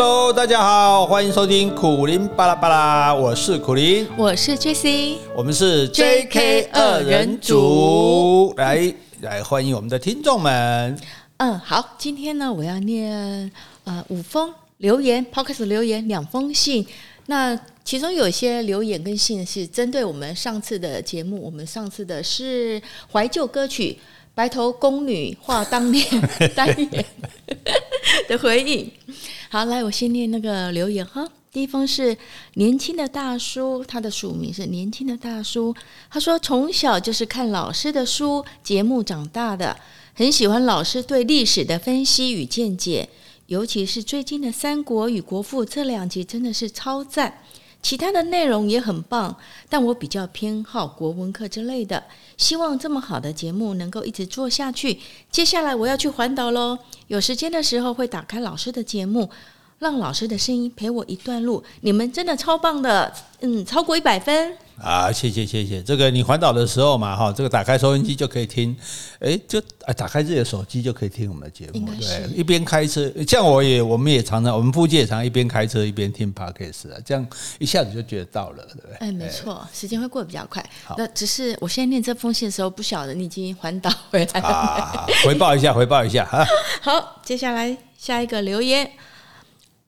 Hello，大家好，欢迎收听苦林巴拉巴拉，我是苦林，我是 Jessie，我们是 JK 二人组，来来欢迎我们的听众们。嗯，好，今天呢，我要念呃五封留言，Podcast 留言两封信。那其中有一些留言跟信是针对我们上次的节目，我们上次的是怀旧歌曲《白头宫女话当年》单元的回应。好，来，我先念那个留言哈。第一封是年轻的大叔，他的署名是年轻的大叔。他说，从小就是看老师的书节目长大的，很喜欢老师对历史的分析与见解，尤其是最近的《三国》与《国父》这两集真的是超赞。其他的内容也很棒，但我比较偏好国文课之类的。希望这么好的节目能够一直做下去。接下来我要去环岛喽，有时间的时候会打开老师的节目，让老师的声音陪我一段路。你们真的超棒的，嗯，超过一百分。啊，谢谢谢谢，这个你环岛的时候嘛，哈，这个打开收音机就可以听，哎，就啊打开自己的手机就可以听我们的节目，对，一边开车，像我也，我们也常常，我们夫妻也常常一边开车一边听 Podcast 啊，这样一下子就觉得到了，对不对？哎，没错，时间会过得比较快。那只是我现在念这封信的时候，不晓得你已经环岛回来了。啊，回报一下，回报一下哈。好，接下来下一个留言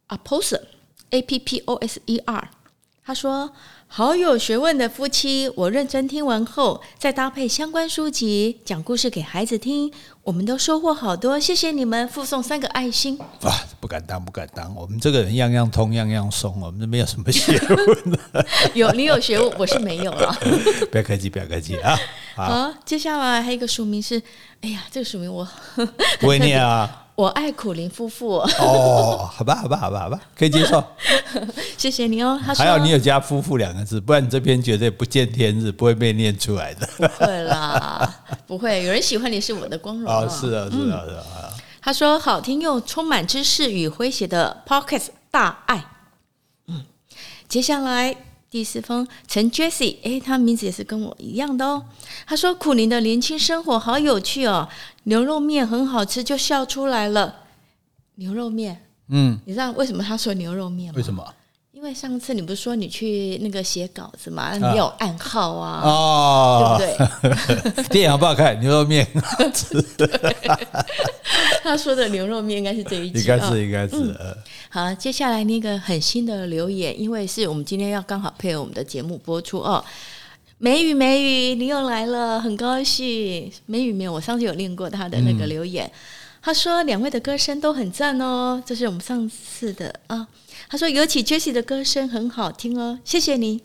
，Apposer，A P P O S E R，他说。好有学问的夫妻，我认真听完后，再搭配相关书籍讲故事给孩子听，我们都收获好多。谢谢你们，附送三个爱心。哇，不敢当，不敢当，我们这个人样样通，样样松，我们都没有什么学问的。有你有学问，我是没有了。不要客气，不要客气啊！好，好，接下来还有一个署名是，哎呀，这个署名我不会念啊。我爱苦林夫妇哦，好吧，好吧，好吧，好吧，可以接受。谢谢你哦。还好你有加“夫妇”两个字，不然你这篇绝对不见天日，不会被念出来的。不会啦，不会，有人喜欢你是我的光荣哦。是啊，是啊，是啊。嗯、他说：“好听又充满知识与诙谐的 Podcast 大爱。”嗯，接下来。第四封陈 Jessie，诶，他名字也是跟我一样的哦。他说：“苦林的年轻生活好有趣哦，牛肉面很好吃，就笑出来了。”牛肉面，嗯，你知道为什么他说牛肉面吗？为什么？因为上次你不是说你去那个写稿子嘛，你有暗号啊，哦，对不对？电影好不好看？牛肉面，他说的牛肉面应该是这一集，应该是，应该是。嗯、好，接下来那个很新的留言，因为是我们今天要刚好配合我们的节目播出哦。美语，美语，你又来了，很高兴。美语，没有，我上次有念过他的那个留言，嗯、他说两位的歌声都很赞哦，这是我们上次的啊。他说：“尤其 Jessie 的歌声很好听哦，谢谢你。”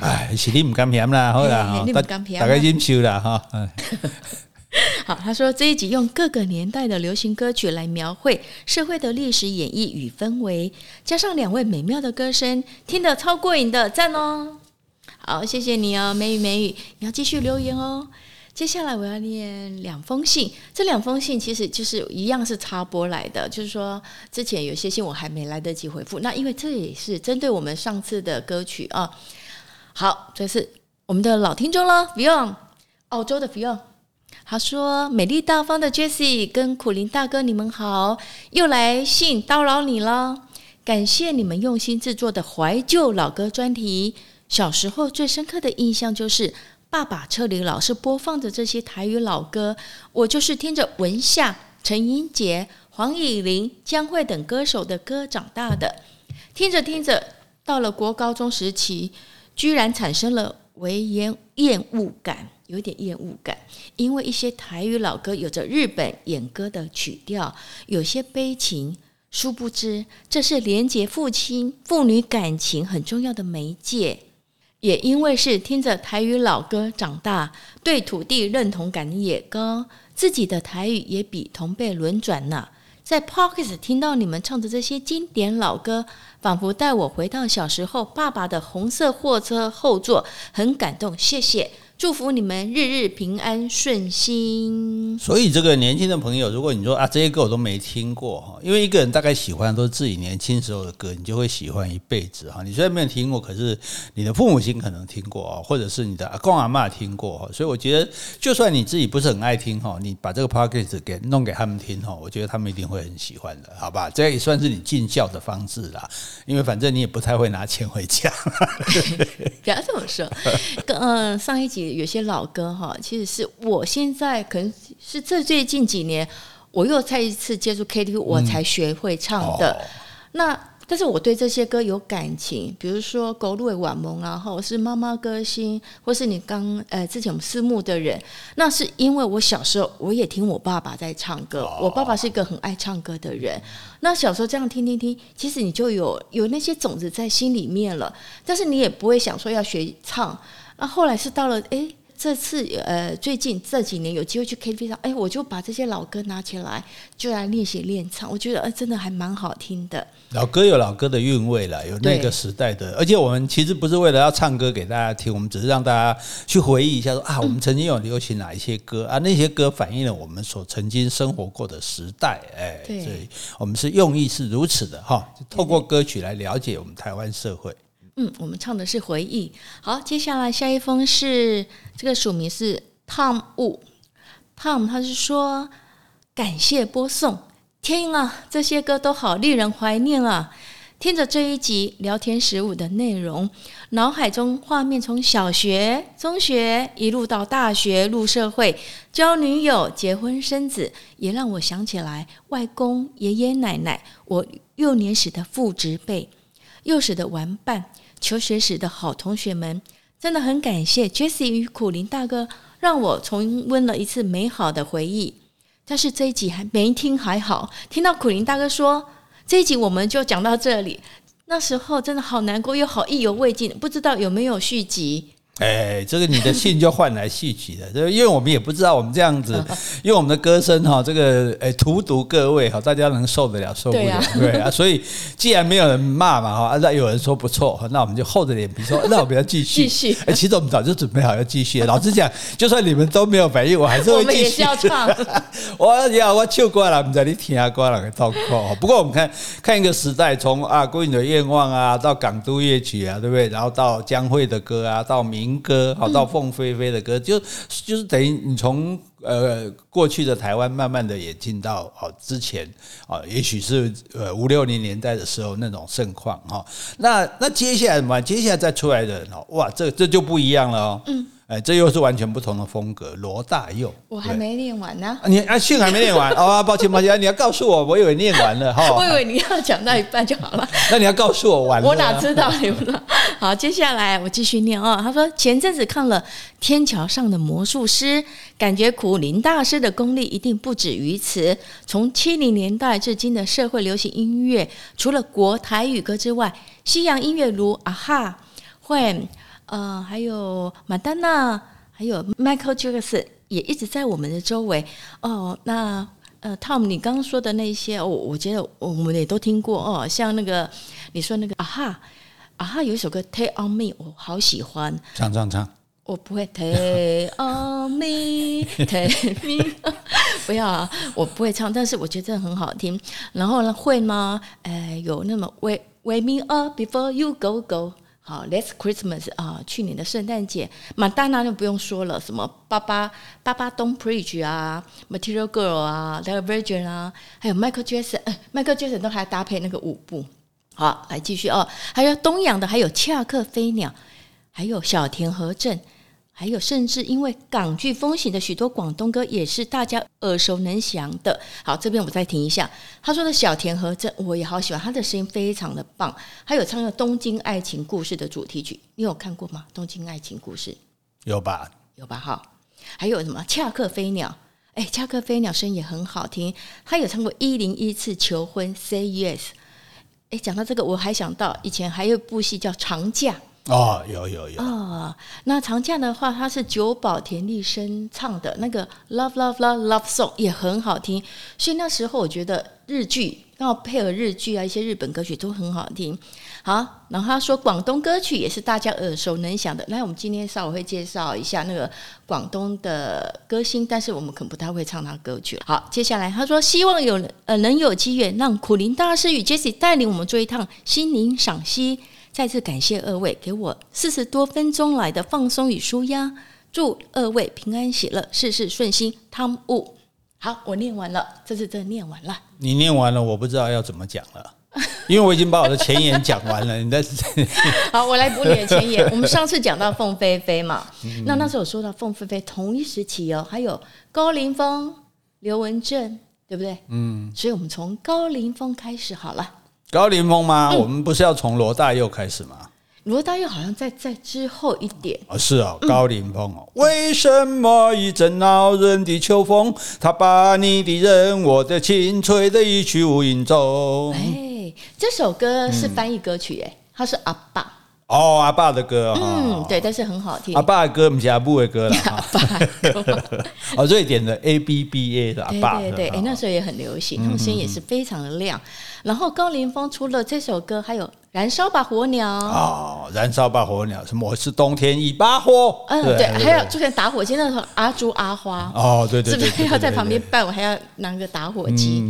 哎，是你不敢骗啦，好啦，大大概忍受啦哈。好，他说这一集用各个年代的流行歌曲来描绘社会的历史演绎与氛围，加上两位美妙的歌声，听得超过瘾的，赞哦！好，谢谢你哦，美语美语，你要继续留言哦。接下来我要念两封信，这两封信其实就是一样是插播来的，就是说之前有些信我还没来得及回复，那因为这也是针对我们上次的歌曲啊。好，这是我们的老听众了，Fion，澳洲的 Fion，他说：“美丽大方的 Jessie 跟苦苓大哥，你们好，又来信叨扰你了，感谢你们用心制作的怀旧老歌专题。小时候最深刻的印象就是。”爸爸车里老是播放着这些台语老歌，我就是听着文夏、陈英杰、黄以玲、江蕙等歌手的歌长大的。听着听着，到了国高中时期，居然产生了微厌厌恶感，有点厌恶感，因为一些台语老歌有着日本演歌的曲调，有些悲情。殊不知，这是连接父亲、父女感情很重要的媒介。也因为是听着台语老歌长大，对土地认同感也高，自己的台语也比同辈轮转呢。在 Podcast 听到你们唱的这些经典老歌，仿佛带我回到小时候爸爸的红色货车后座，很感动。谢谢，祝福你们日日平安顺心。所以这个年轻的朋友，如果你说啊这些歌我都没听过哈，因为一个人大概喜欢的都是自己年轻时候的歌，你就会喜欢一辈子哈。你虽然没有听过，可是你的父母亲可能听过啊，或者是你的阿公阿妈听过哈。所以我觉得，就算你自己不是很爱听哈，你把这个 podcast 给弄给他们听哈，我觉得他们一定会很喜欢的，好吧？这也算是你尽孝的方式啦，因为反正你也不太会拿钱回家。不要这么说，嗯，上一集有些老歌哈，其实是我现在可能是这最近几年，我又再一次接触 KTV，我才学会唱的。嗯哦、那但是我对这些歌有感情，比如说《狗路的晚梦》啊，或是《妈妈歌星》，或是你刚呃之前我们私募的人，那是因为我小时候我也听我爸爸在唱歌，哦、我爸爸是一个很爱唱歌的人。那小时候这样听听听，其实你就有有那些种子在心里面了，但是你也不会想说要学唱。那后来是到了哎。这次呃，最近这几年有机会去 KTV 上，哎，我就把这些老歌拿起来，就来练习练唱。我觉得，呃，真的还蛮好听的。老歌有老歌的韵味了，有那个时代的。而且我们其实不是为了要唱歌给大家听，我们只是让大家去回忆一下说，说啊，我们曾经有流行哪一些歌、嗯、啊，那些歌反映了我们所曾经生活过的时代。哎，对所以我们是用意是如此的哈，透过歌曲来了解我们台湾社会。嗯，我们唱的是回忆。好，接下来下一封是这个署名是 Tom Wu，Tom 他是说感谢播送，天啊，这些歌都好令人怀念啊！听着这一集聊天十五的内容，脑海中画面从小学、中学一路到大学入社会，交女友、结婚生子，也让我想起来外公、爷爷奶奶，我幼年时的父执辈，幼时的玩伴。求学时的好同学们，真的很感谢 Jesse 与苦林大哥，让我重温了一次美好的回忆。但是这一集还没听还好，听到苦林大哥说这一集我们就讲到这里，那时候真的好难过又好意犹未尽，不知道有没有续集。哎，这个你的信就换来戏曲了，这因为我们也不知道我们这样子，因为我们的歌声哈，这个哎荼毒各位哈，大家能受得了受不了？对啊，所以既然没有人骂嘛哈，那有人说不错，那我们就厚着脸皮说，那我们要继续。继续。哎，其实我们早就准备好要继续。老实讲，就算你们都没有反应，我还是会继续。我们也是要唱。我要我唱。歌了，不知道你听下歌了，糟糕。不过我们看看一个时代，从啊《归你的愿望》啊，到港都夜曲啊，对不对？然后到江蕙的歌啊，到民。民歌好到凤飞飞的歌，就就是等于你从呃过去的台湾，慢慢的也进到哦之前啊，也许是呃五六零年代的时候那种盛况哈。那那接下来嘛，接下来再出来的人哦，哇，这这就不一样了哦。嗯。哎，这又是完全不同的风格。罗大佑，我还没念完呢。你啊，信还没念完哦，抱歉抱歉，你要告诉我，我以为念完了哈。我以为你要讲到一半就好了。那你要告诉我完了。我哪知道你们？好，接下来我继续念哦。他说前阵子看了《天桥上的魔术师》，感觉苦林大师的功力一定不止于此。从七零年代至今的社会流行音乐，除了国台语歌之外，西洋音乐如啊哈、会。呃，还有马丹娜，还有 Michael Jackson 也一直在我们的周围哦。那呃，Tom，你刚刚说的那些，我、哦、我觉得我们也都听过哦。像那个你说那个啊哈啊哈，有一首歌 Take on Me，我好喜欢。唱唱唱，我不会 Take on Me，Take me，不要啊，我不会唱，但是我觉得很好听。然后呢，会吗？呃，有那么 Wake Wake me up before you go go。好，Last Christmas 啊，去年的圣诞节，马大娜就不用说了，什么爸爸爸爸 Don't Preach 啊，Material Girl 啊，The Virgin 啊，还有 Michael Jackson，Michael Jackson 都还搭配那个舞步。好，来继续哦，还有东洋的，还有恰克飞鸟，还有小田和正。还有，甚至因为港剧风行的许多广东歌也是大家耳熟能详的。好，这边我再停一下。他说的小田和正，我也好喜欢，他的声音非常的棒。还有唱了《东京爱情故事》的主题曲，你有看过吗？《东京爱情故事》有吧？有吧？哈，还有什么？恰克飞鸟，哎，恰克飞鸟声音也很好听。他有唱过《一零一次求婚》，Say Yes。哎，讲到这个，我还想到以前还有一部戏叫《长假》。哦，有有有哦，那长假的话，它是久保田利伸唱的那个 Love Love Love Love Song 也很好听，所以那时候我觉得日剧然后配合日剧啊，一些日本歌曲都很好听。好，然后他说广东歌曲也是大家耳熟能详的。来，我们今天稍微会介绍一下那个广东的歌星，但是我们可能不太会唱他歌曲。好，接下来他说希望有呃能有机缘让苦苓大师与 Jesse 带领我们做一趟心灵赏析。再次感谢二位给我四十多分钟来的放松与舒压，祝二位平安喜乐，事事顺心。汤姆，好，我念完了，这次真的念完了。你念完了，我不知道要怎么讲了。因为我已经把我的前言讲完了，你在好，我来补你的前言。我们上次讲到凤飞飞嘛，嗯、那那时候说到凤飞飞同一时期哦，还有高凌风、刘文正，对不对？嗯，所以我们从高凌风开始好了。高凌风吗？嗯、我们不是要从罗大佑开始吗？罗大佑好像在在之后一点哦，是哦，高凌风哦。嗯、为什么一阵恼人的秋风，他把你的人，我的情，吹得一去无影踪？哎这首歌是翻译歌曲，哎，他是阿爸哦，阿爸的歌，嗯，对，但是很好听。阿爸的歌不是阿布的歌了，阿爸 哦，瑞典的 A B B A 的阿爸，对对对，哎，那时候也很流行，他们声音也是非常的亮。然后高凌风除了这首歌，还有《燃烧吧火鸟》哦，《燃烧吧火鸟》什么？我是冬天一把火，嗯，对，还有就像打火机那时候，阿朱阿花。哦，对对，是不是要在旁边伴我，还要拿个打火机？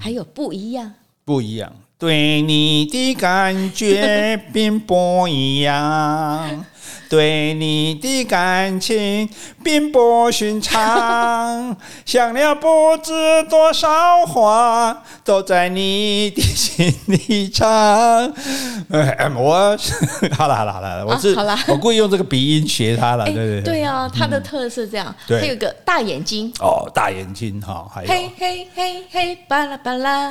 还有不一样，不一样。对你的感觉 并不一样。对你的感情并不寻常，想了不知多少话，都在你的心里唱。哎，我 好了好了好了，我是、啊、我故意用这个鼻音学他了，对对对。对啊，他的特色这样。嗯、对，还有个大眼睛。哦，大眼睛哈，还有。嘿嘿嘿嘿，巴拉巴拉，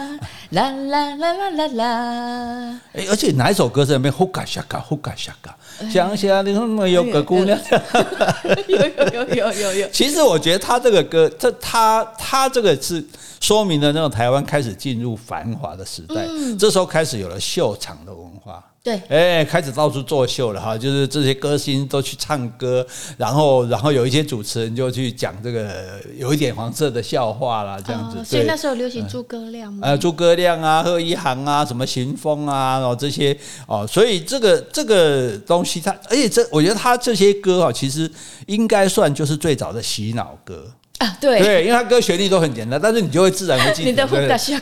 啦啦啦啦啦啦。哎，而且哪一首歌在那边呼嘎下嘎呼嘎下嘎？想想你那么有个姑娘，有有有有有有。其实我觉得他这个歌，这他他这个是说明了那种台湾开始进入繁华的时代，嗯、这时候开始有了秀场的文化。对，哎，开始到处作秀了哈，就是这些歌星都去唱歌，然后，然后有一些主持人就去讲这个有一点黄色的笑话啦，这样子。哦、所以那时候流行诸葛亮吗？呃，诸葛亮啊，贺一航啊，什么秦风啊，然后这些哦，所以这个这个东西它，而且这我觉得他这些歌啊，其实应该算就是最早的洗脑歌。啊，对对，因为他歌旋律都很简单，但是你就会自然会记得。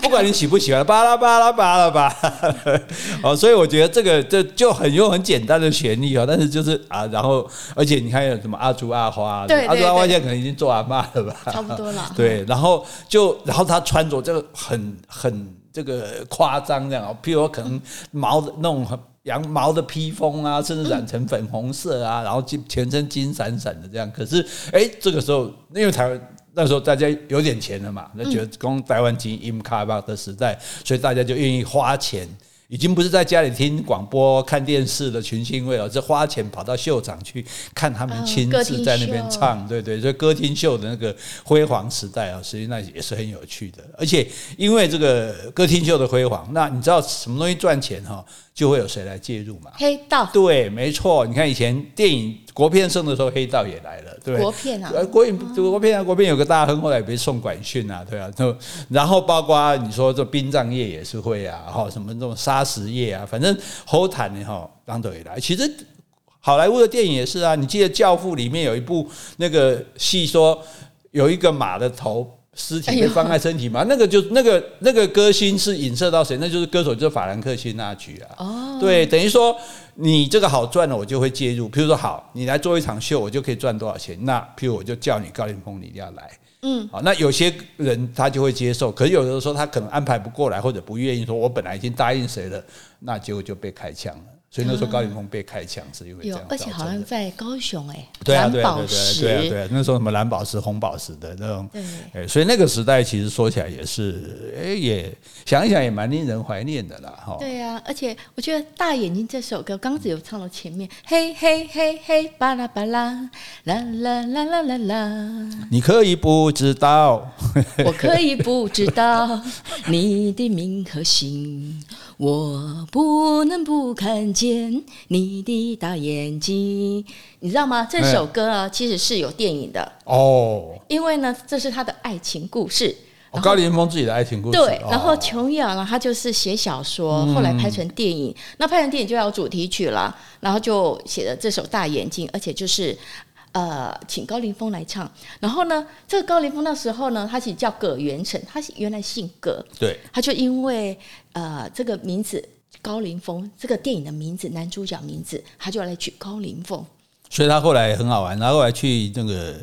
不管你喜不喜欢，巴拉巴拉巴拉巴拉，哦，所以我觉得这个这就很用很简单的旋律啊，但是就是啊，然后而且你看有什么阿朱阿花，对，阿朱阿花现在可能已经做阿嬷了吧，差不多了。对，然后就然后他穿着这个很很这个夸张这样，譬如说可能毛的那种很。羊毛的披风啊，甚至染成粉红色啊，然后金全身金闪闪的这样。可是，哎，这个时候因为台湾那时候大家有点钱了嘛，那觉得讲台湾金音卡巴的时代，所以大家就愿意花钱。已经不是在家里听广播、看电视的群星会了，是花钱跑到秀场去看他们亲自在那边唱，对对，所以歌厅秀的那个辉煌时代啊，实际上也是很有趣的。而且因为这个歌厅秀的辉煌，那你知道什么东西赚钱哈，就会有谁来介入嘛？黑道。对，没错。你看以前电影国片盛的时候，黑道也来了，对。国片啊，国影国片啊，国片有个大亨，后来也被送管训啊，对啊。然后包括你说这殡葬业也是会啊，哈，什么这种砂石业啊，反正后谈的哈，当都也来。其实好莱坞的电影也是啊，你记得《教父》里面有一部那个戏，说有一个马的头尸体被放在身体嘛，那个就那个那个歌星是影射到谁？那就是歌手，就是法兰克辛那曲啊。哦，对，等于说你这个好赚了，我就会介入。譬如说，好，你来做一场秀，我就可以赚多少钱？那譬如我就叫你高凌风，你一定要来。嗯，好，那有些人他就会接受，可是有的时候他可能安排不过来，或者不愿意说，我本来已经答应谁了，那结果就被开枪了。所以那时候高凌风被开枪是因为这样，而且好像在高雄哎，对啊对啊对对对啊对啊，那时候什么蓝宝石红宝石的那种，哎，所以那个时代其实说起来也是，哎，也想一想也蛮令人怀念的啦哈。对啊，而且我觉得大眼睛这首歌刚刚只有唱到前面，嘿嘿嘿嘿巴拉巴拉啦啦啦啦啦啦，你可以不知道，我可以不知道你的名和姓。我不能不看见你的大眼睛，你知道吗？这首歌啊，其实是有电影的哦。因为呢，这是他的爱情故事。哦、高凌风自己的爱情故事。对，然后琼瑶呢，他就是写小说，嗯、后来拍成电影。那拍成电影就要有主题曲了，然后就写了这首《大眼睛》，而且就是呃，请高凌风来唱。然后呢，这个高凌风那时候呢，他其实叫葛元成，他原来姓葛。对，他就因为呃这个名字高凌风，这个电影的名字男主角名字，他就来取高凌风。所以他后来很好玩，然后后来去那个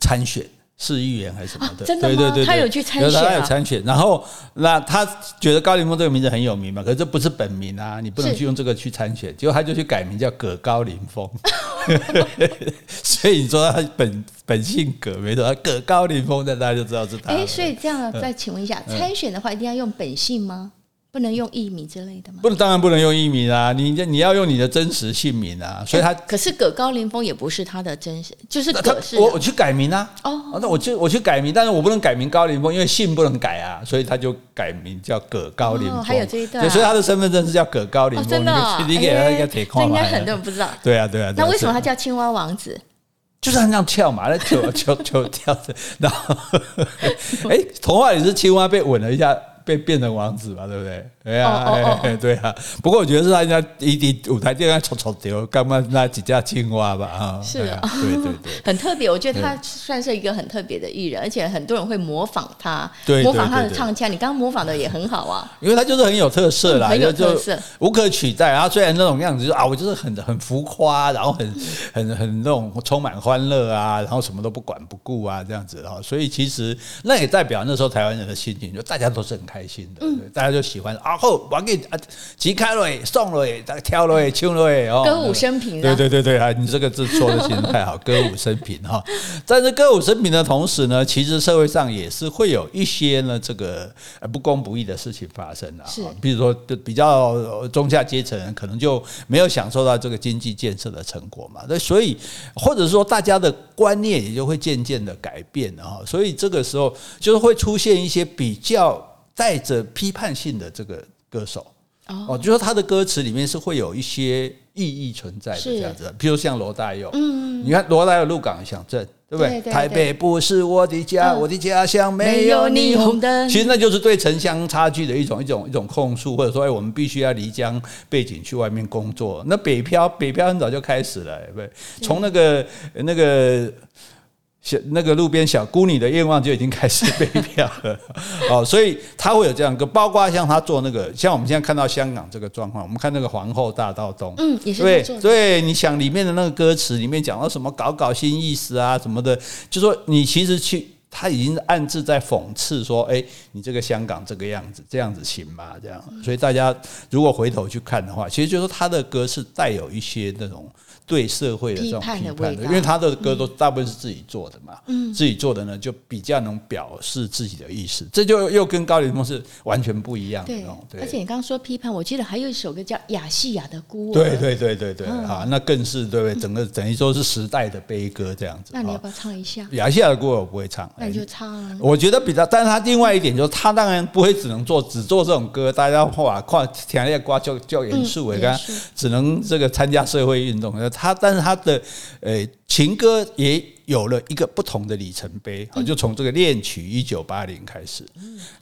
参选。市议员还是什么的？啊、真的吗？对对对对，他有去参选、啊，他有参选。然后那他觉得高凌风这个名字很有名嘛，可是这不是本名啊，你不能去用这个去参选。结果他就去改名叫葛高凌风。所以你说他本本姓葛没错，他葛高凌风，那大家就知道是他。哎，所以这样再请问一下，嗯、参选的话一定要用本姓吗？不能用艺名之类的吗？不能，当然不能用艺名啊！你你要用你的真实姓名啊！所以他可是葛高凌风也不是他的真实，就是葛是我我去改名啊！哦，那我就我去改名，但是我不能改名高凌风，因为姓不能改啊，所以他就改名叫葛高凌风。还有这一段，所以他的身份证是叫葛高凌风。真的，你给他一个铁矿，应该很多人不知道。对啊，对啊。那为什么他叫青蛙王子？就是他那样跳嘛，那 跳跳跳跳的，然后 哎，童话里是青蛙被吻了一下。被变成王子嘛，对不对？对呀，对啊。不过我觉得是他家一地舞台电话抽抽丢，干嘛那几架青蛙吧？啊，是啊，对对对，很特别。我觉得他算是一个很特别的艺人，而且很多人会模仿他，对，模仿他的唱腔。你刚刚模仿的也很好啊，因为他就是很有特色啦，很有特色，无可取代。然后虽然那种样子，就是啊，我就是很很浮夸，然后很很很那种充满欢乐啊，然后什么都不管不顾啊，这样子哈。所以其实那也代表那时候台湾人的心情，就大家都是很开心的。嗯。大家就喜欢啊，后，我给啊，吉开了，送了，大家跳了，唱了哦，歌舞升平。对对对对啊，你这个字说的其实太好，歌舞升平哈。在这歌舞升平的同时呢，其实社会上也是会有一些呢，这个不公不义的事情发生啊。是，比如说，比较中下阶层人可能就没有享受到这个经济建设的成果嘛。那所以，或者说大家的观念也就会渐渐的改变啊。所以这个时候就是会出现一些比较。带着批判性的这个歌手哦，就说他的歌词里面是会有一些意义存在的这样子，比如像罗大佑，嗯，你看罗大佑《入港小镇》，对不对？台北不是我的家，我的家乡没有霓虹灯。其实那就是对城乡差距的一种一种一种控诉，或者说，哎，我们必须要离乡背景去外面工作。那北漂，北漂很早就开始了，对不对？从那个那个。小那个路边小姑女的愿望就已经开始被 票了 哦，所以他会有这样个，包括像他做那个，像我们现在看到香港这个状况，我们看那个皇后大道东，嗯，也是对对，你想里面的那个歌词里面讲到什么搞搞新意思啊什么的，就说你其实去他已经暗自在讽刺说，哎，你这个香港这个样子，这样子行吗？这样，所以大家如果回头去看的话，其实就是说他的歌是带有一些那种。对社会的这种批判的，因为他的歌都大部分是自己做的嘛，嗯自己做的呢就比较能表示自己的意思，这就又跟高凌风是完全不一样的。对，而且你刚刚说批判，我记得还有一首歌叫《亚细亚的孤儿》。对对对对对，啊，那更是对不对？整个等于说是时代的悲歌这样子。那你要不要唱一下？亚细亚的孤儿我不会唱，那你就唱啊。我觉得比较，但是他另外一点就是，他当然不会只能做只做这种歌，大家话跨田野瓜就叫严肃，你看只能这个参加社会运动。他但是他的。呃，情歌也有了一个不同的里程碑啊，就从这个恋曲一九八零开始。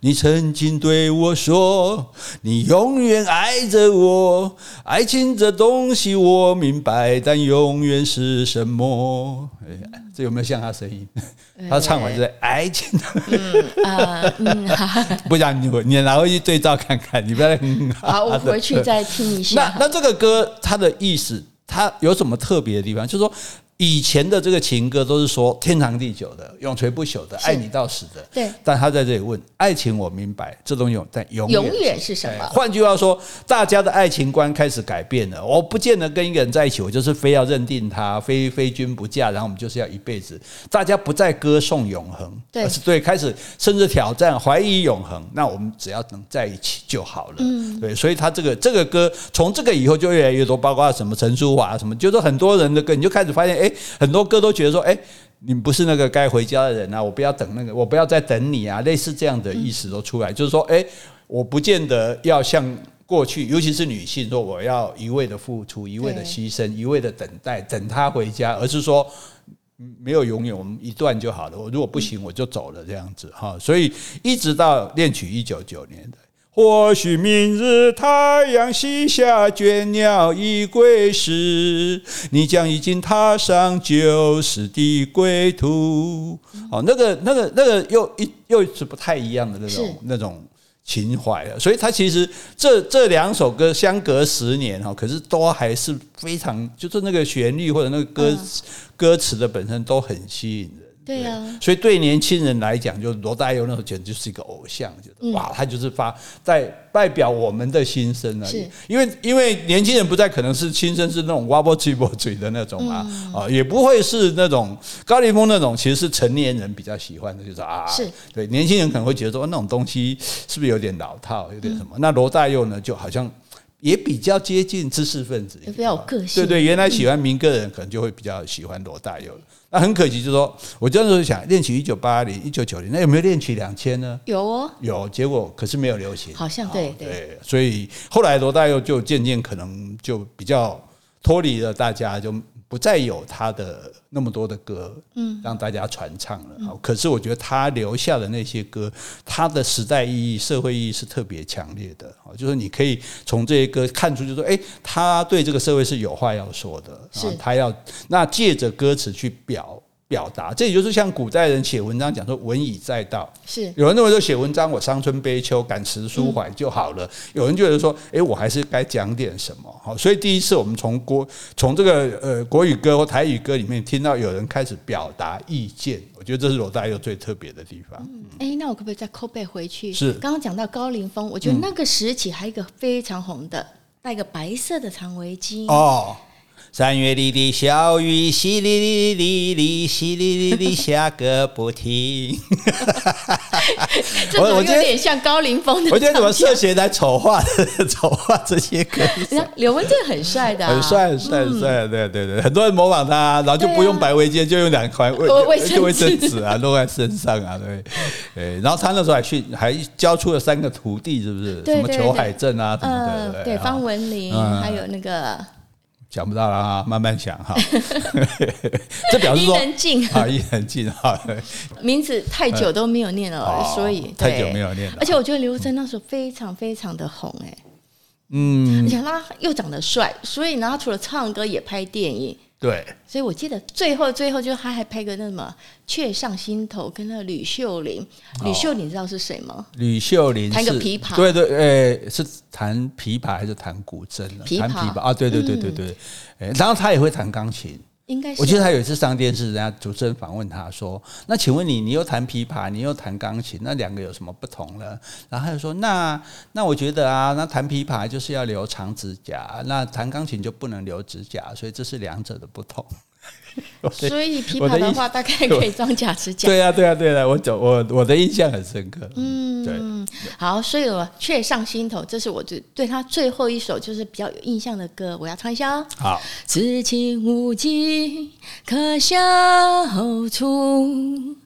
你曾经对我说，你永远爱着我，爱情这东西我明白，但永远是什么？哎，这有没有像他声音？他唱完就在爱情。不然你，你拿回去对照看看，你不要。好，我回去再听一下。那那这个歌它的意思？它有什么特别的地方？就是说。以前的这个情歌都是说天长地久的、永垂不朽的、爱你到死的。对。但他在这里问：爱情我明白，这种永但永远永远是什么？换句话说，大家的爱情观开始改变了。我不见得跟一个人在一起，我就是非要认定他，非非君不嫁，然后我们就是要一辈子。大家不再歌颂永恒，对，而是对开始甚至挑战怀疑永恒。那我们只要能在一起就好了。嗯。对，所以他这个这个歌从这个以后就越来越多，包括什么陈淑桦什么，就是很多人的歌，你就开始发现，哎。很多歌都觉得说，哎，你不是那个该回家的人啊，我不要等那个，我不要再等你啊，类似这样的意思都出来，就是说，哎，我不见得要像过去，尤其是女性说，我要一味的付出，一味的牺牲，一味的等待，等他回家，而是说，没有永远，我们一段就好了。我如果不行，我就走了这样子哈。所以一直到恋曲一九九年的。或许明日太阳西下，倦鸟已归时，你将已经踏上旧时的归途。哦，那个、那个、那个又一又是不太一样的那种那种情怀了。所以，他其实这这两首歌相隔十年哈，可是都还是非常，就是那个旋律或者那个歌歌词的本身都很吸引人。对呀、啊，所以对年轻人来讲，就罗大佑那时候简直就是一个偶像，就哇，他就是发在代表我们的心声了。是，因为因为年轻人不再可能是心声是那种挖波嘴波嘴的那种啊，啊，也不会是那种高凌风那种，其实是成年人比较喜欢的，就是啊，是。对年轻人可能会觉得说那种东西是不是有点老套，有点什么？那罗大佑呢，就好像也比较接近知识分子，也比较有个性。对对，原来喜欢民歌的人可能就会比较喜欢罗大佑。那很可惜，就是说，我这时候想，练曲一九八零、一九九零，那有没有练曲两千呢？有哦，有。结果可是没有流行，好像对对，对。所以后来罗大佑就渐渐可能就比较脱离了大家，就。不再有他的那么多的歌，嗯，让大家传唱了。嗯，可是我觉得他留下的那些歌，他的时代意义、社会意义是特别强烈的。就是你可以从这些歌看出，就是说，诶，他对这个社会是有话要说的，是他要那借着歌词去表。表达，这也就是像古代人写文章讲说“文以载道”，是有人认为说写文章我伤春悲秋、感时抒怀就好了，有人觉得说，诶，我还是该讲点什么。好，所以第一次我们从国从这个呃国语歌或台语歌里面听到有人开始表达意见，我觉得这是罗大佑最特别的地方。哎，那我可不可以再 call back 回去？是刚刚讲到高凌风，我觉得那个时期还有一个非常红的，戴个白色的长围巾哦。三月里的小雨，淅沥沥沥沥，淅沥沥沥下个不停。我我觉得有点像高凌风的。我觉得怎么涉嫌来丑化 丑化这些歌？刘文正很帅的，很帅很帅很帅，对对对，很多人模仿他，然后就不用白围巾，就用两块卫卫生纸啊，弄在身上啊，对对。然后他那时候还去还教出了三个徒弟，是不是？什么裘海正啊，什么的，对方文琳，还有那个。想不到了啊，慢慢想哈。这表示说，伊能静啊，伊能静哈，名字太久都没有念了，所以太久没有念了。而且我觉得刘文正那时候非常非常的红哎，嗯，而且他又长得帅，所以呢，他除了唱歌也拍电影。对，所以我记得最后最后就是他还拍个那什么《雀上心头》，跟那个吕秀玲。吕秀玲你知道是谁吗？吕秀玲弹个琵琶，对对，诶，是弹琵琶还是弹古筝？琵琶琵琶啊，对对对对对，嗯、然后他也会弹钢琴。我记得他有一次上电视，人家主持人访问他说：“那请问你，你又弹琵琶，你又弹钢琴，那两个有什么不同呢？”然后他就说：“那那我觉得啊，那弹琵琶就是要留长指甲，那弹钢琴就不能留指甲，所以这是两者的不同。” 所以琵琶的话，大概 可以装假指甲。对呀，对呀，对呀，我走我我的印象很深刻。嗯，对。好，所以我却上心头，这是我最对他最后一首就是比较有印象的歌，我要唱一下哦。好，此情无计可消除，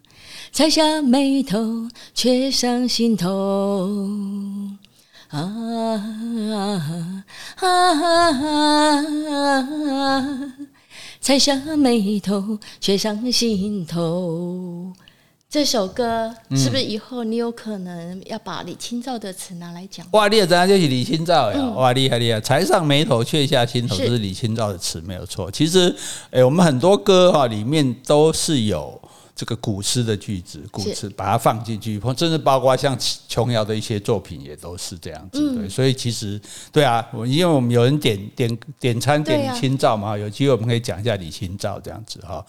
才下眉头，却上心头。啊啊啊啊！垂下眉头，却上心头。这首歌是不是以后你有可能要把李清照的词拿来讲？哇，你也知道就是李清照呀！嗯、哇，厉害厉害！才上眉头，却下心头，这是李清照的词，没有错。其实，诶，我们很多歌哈里面都是有。这个古诗的句子，古词把它放进去，甚至包括像琼瑶的一些作品也都是这样子。对，所以其实对啊，我因为我们有人点点点餐点李清照嘛，有机会我们可以讲一下李清照这样子哈。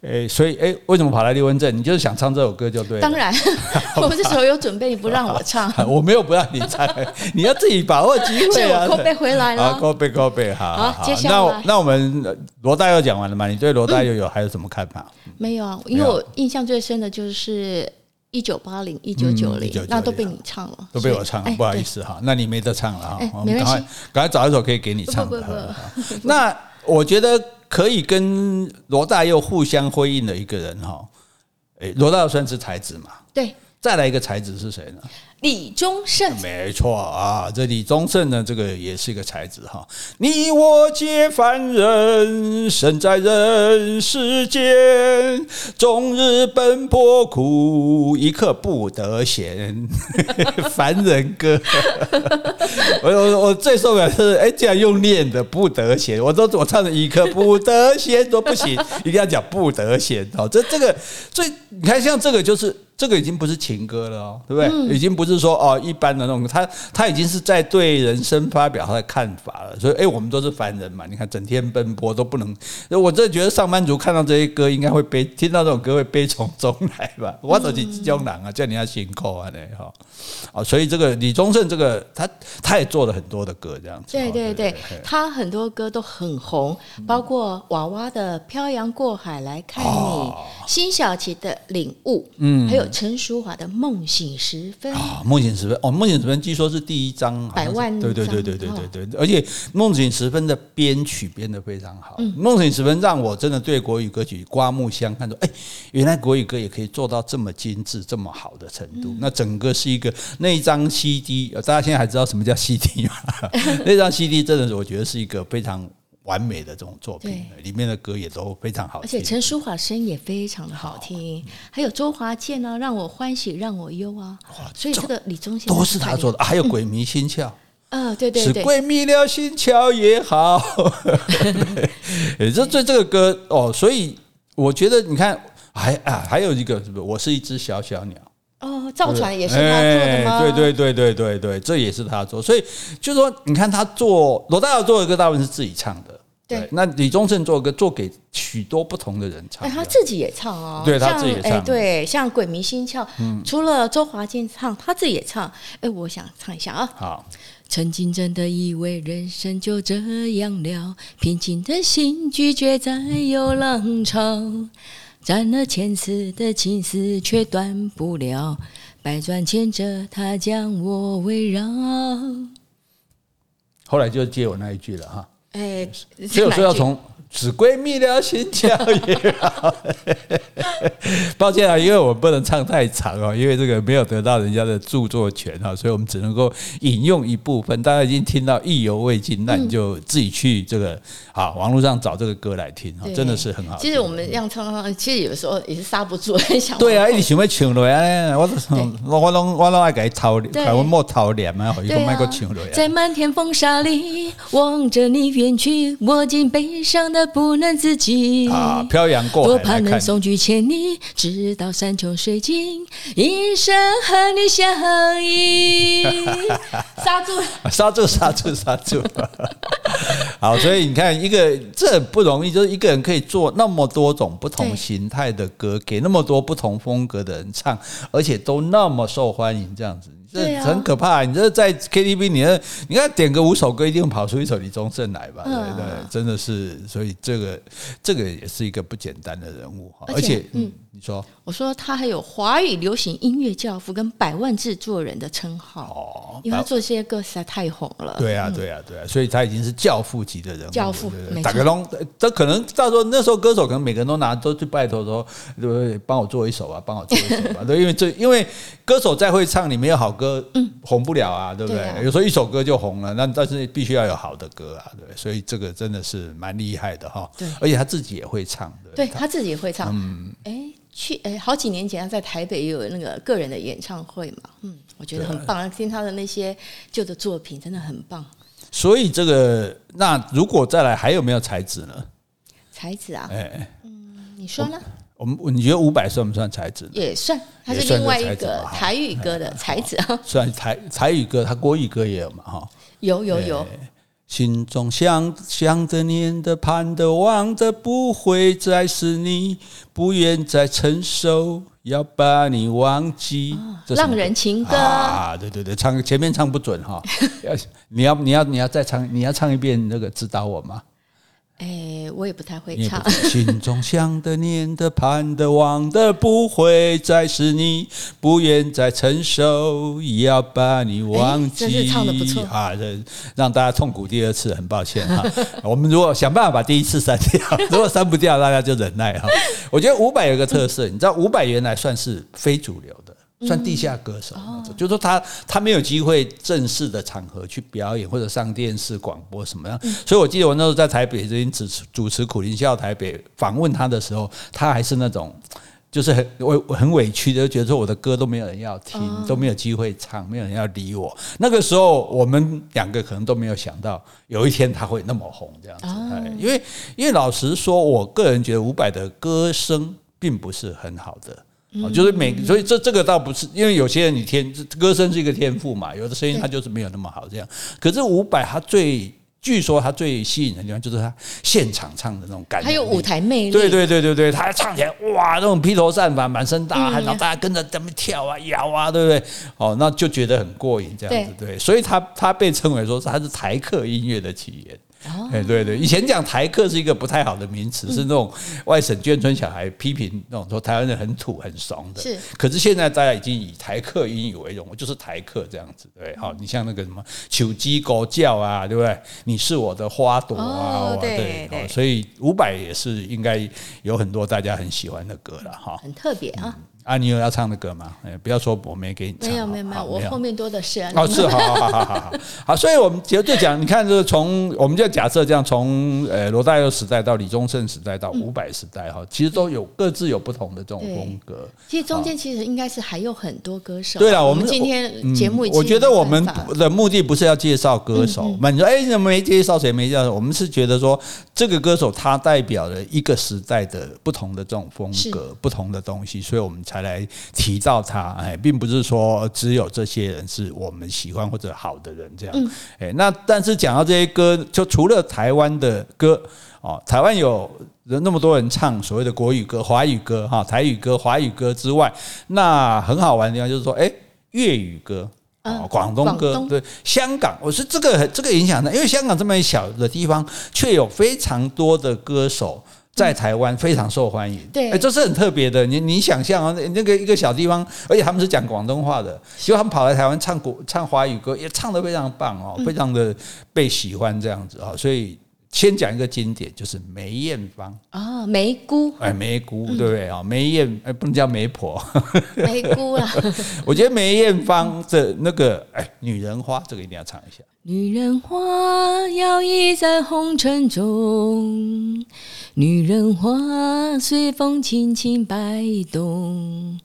诶，所以诶，为什么跑来刘文正？你就是想唱这首歌就对了。当然，我这时候有准备，你不让我唱，我没有不让你唱，你要自己把握机会啊。我扣背回来了，扣背扣背，好。好，接下来那那我们罗大佑讲完了吗？你对罗大佑有还有什么看法？没有啊，因为我。印象最深的就是一九八零、一九九零，那都被你唱了，都被我唱了，不好意思哈，那你没得唱了哈，我们赶快赶快找一首可以给你唱的。那我觉得可以跟罗大佑互相辉映的一个人哈，诶，罗大佑算是才子嘛，对，再来一个才子是谁呢？李宗盛，没错啊，这李宗盛呢，这个也是一个才子哈。你我皆凡人，生在人世间，终日奔波苦，一刻不得闲。凡人歌，我我我最受不了是，哎，竟然用念的不得闲，我都我唱的一刻不得闲都不行，一定要讲不得闲哦。这这个最你看，像这个就是。这个已经不是情歌了哦，对不对？嗯、已经不是说哦一般的那种，他他已经是在对人生发表他的看法了。所以，哎，我们都是凡人嘛，你看整天奔波都不能，我真的觉得上班族看到这些歌应该会悲，听到这种歌会悲从中来吧。我都是江南啊，叫你要辛苦啊，那哈啊，所以这个李宗盛这个他他也做了很多的歌，这样子。对对对，他很多歌都很红，包括娃娃的《漂洋过海来看你》，辛晓琪的《领悟》，嗯，还有。陈淑樺的《梦醒时分》啊，《梦醒时分》哦，《梦醒时分》据说是第一章百万，对对对对对对对，而且《梦醒时分》的编曲编得非常好，《梦醒时分》让我真的对国语歌曲刮目相看，说哎，原来国语歌也可以做到这么精致、这么好的程度。那整个是一个那一张 CD，大家现在还知道什么叫 CD 吗？那张 CD 真的是我觉得是一个非常。完美的这种作品，里面的歌也都非常好听，而且陈淑桦声音也非常的好听，还有周华健呢，让我欢喜让我忧啊，所以这个李宗宪都是他做的，还有鬼迷心窍，嗯，对对对，是鬼迷了心窍也好，也就这这个歌哦，所以我觉得你看，还啊还有一个是不是？我是一只小小鸟。哦，造船也是他做的吗？对对对对对对，这也是他做，所以就是说，你看他做罗大佑做的歌，大部分是自己唱的。对，那李宗盛做的歌，做给许多不同的人唱。他自己也唱哦，对他自己也唱。对，像《鬼迷心窍》，除了周华健唱，他自己也唱。哎，我想唱一下啊。好，曾经真的以为人生就这样了，平静的心拒绝再有浪潮。斩了千次的情丝却断不了，百转千折它将我围绕。后来就接我那一句了哈，哎，所以说要从。只闺蜜了心跳也好，抱歉啊，因为我不能唱太长哦，因为这个没有得到人家的著作权啊，所以我们只能够引用一部分。大家已经听到意犹未尽，那你就自己去这个啊网络上找这个歌来听啊，真的是很好。其实我们这样唱，其实有时候也是刹不住，很想。对啊，一直想要唱落来，我我我拢我拢爱给他掏，台湾莫掏脸嘛，一个麦克唱落来。在漫天风沙里望着你远去，我竟悲伤的。不能自己啊！漂洋过海，多盼能送君千里，直到山穷水尽，一生和你相依。刹住，刹住，刹住，刹住！好，所以你看，一个这很不容易，就是一个人可以做那么多种不同形态的歌，给那么多不同风格的人唱，而且都那么受欢迎，这样子。这很可怕，你这在 KTV，你这你看点个五首歌，一定会跑出一首李宗盛来吧？对对，真的是，所以这个这个也是一个不简单的人物哈。而且，嗯，你说，我说他还有华语流行音乐教父跟百万制作人的称号哦，因为他做这些歌实在太红了。对啊，对啊，对啊，所以他已经是教父级的人物。教父，打个龙，这可能到时候那时候歌手可能每个人都拿都去拜托说，对不对？帮我做一首啊，帮我做一首吧。对，因为这因为歌手再会唱，你没有好歌，嗯，红不了啊，对不对？有时候一首歌就红了，那但是必须要有好的歌啊，对，所以这个真的是蛮厉害的哈。对，而且他自己也会唱，对，他自己也会唱。嗯，哎，去哎，好几年前他在台北也有那个个人的演唱会嘛，嗯，我觉得很棒，听他的那些旧的作品真的很棒。所以这个，那如果再来还有没有才子呢？才子啊，哎，嗯，你说呢？我们你觉得伍佰算不算才子？也算，他是另外一个台语歌的才子啊。算台台语歌，他国语歌也有嘛？哈，有有有。心中想想着念的盼的望的，不会再是你，不愿再承受，要把你忘记。浪人情歌啊，对对对，唱前面唱不准哈，要你要你要你要再唱，你要唱一遍那个指导我吗？哎，我也不太会唱。心中想的、念的、盼的、望的，不会再是你，不愿再承受，也要把你忘记。真是唱的不错啊！这让大家痛苦第二次，很抱歉哈。我们如果想办法把第一次删掉，如果删不掉，大家就忍耐哈。我觉得伍佰有个特色，你知道伍佰原来算是非主流的。算地下歌手，就是说他他没有机会正式的场合去表演或者上电视广播什么样。所以我记得我那时候在台北这边主持主持苦林笑台北访问他的时候，他还是那种。就是很委很委屈的，觉得说我的歌都没有人要听，都没有机会唱，没有人要理我。那个时候，我们两个可能都没有想到有一天他会那么红这样子。因为因为老实说，我个人觉得伍佰的歌声并不是很好的，就是每所以这这个倒不是，因为有些人你天歌声是一个天赋嘛，有的声音他就是没有那么好这样。可是伍佰他最。据说他最吸引人的地方就是他现场唱的那种感觉，还有舞台魅力。对对对对对，他唱起来哇，那种披头散发、满身大汗，然后大家跟着咱们跳啊、摇啊，对不对？哦，那就觉得很过瘾，这样子对。所以他他被称为说他是台客音乐的起源。哎，对对，以前讲台客是一个不太好的名词，是那种外省眷村小孩批评那种说台湾人很土很怂的。是，可是现在大家已经以台客音语为荣，就是台客这样子，对。好，你像那个什么求鸡狗叫啊，对不对？你是我的花朵啊，对对。所以伍佰也是应该有很多大家很喜欢的歌了哈。很特别啊。啊，你有要唱的歌吗？哎，不要说我没给你唱。没有没有没有，我后面多的是。哦，是，好好好好好好。所以我们就就讲，你看，就是从我们就假设这样，从呃罗大佑时代到李宗盛时代到伍佰时代哈，其实都有各自有不同的这种风格。其实中间其实应该是还有很多歌手。对了，我们今天节目，我觉得我们的目的不是要介绍歌手，那你说哎，怎么没介绍谁没介绍？我们是觉得说这个歌手他代表了一个时代的不同的这种风格，不同的东西，所以我们才来提。到他哎，并不是说只有这些人是我们喜欢或者好的人这样哎，那但是讲到这些歌，就除了台湾的歌哦，台湾有那么多人唱所谓的国语歌、华语歌哈、台语歌、华语歌之外，那很好玩的地方就是说，哎，粤语歌啊、广东歌，对，香港，我是这个这个影响的，因为香港这么小的地方，却有非常多的歌手。在台湾非常受欢迎，对，哎，这是很特别的。你你想象啊，那个一个小地方，而且他们是讲广东话的，结果他们跑来台湾唱国唱华语歌，也唱得非常棒哦，非常的被喜欢这样子啊。所以先讲一个经典，就是梅艳芳啊，梅姑，哎，梅姑对不对啊？梅艳哎，不能叫媒婆，梅姑啊。我觉得梅艳芳的那个哎，女人花这个一定要唱一下。女人花摇曳在红尘中。女人花随风轻轻摆动，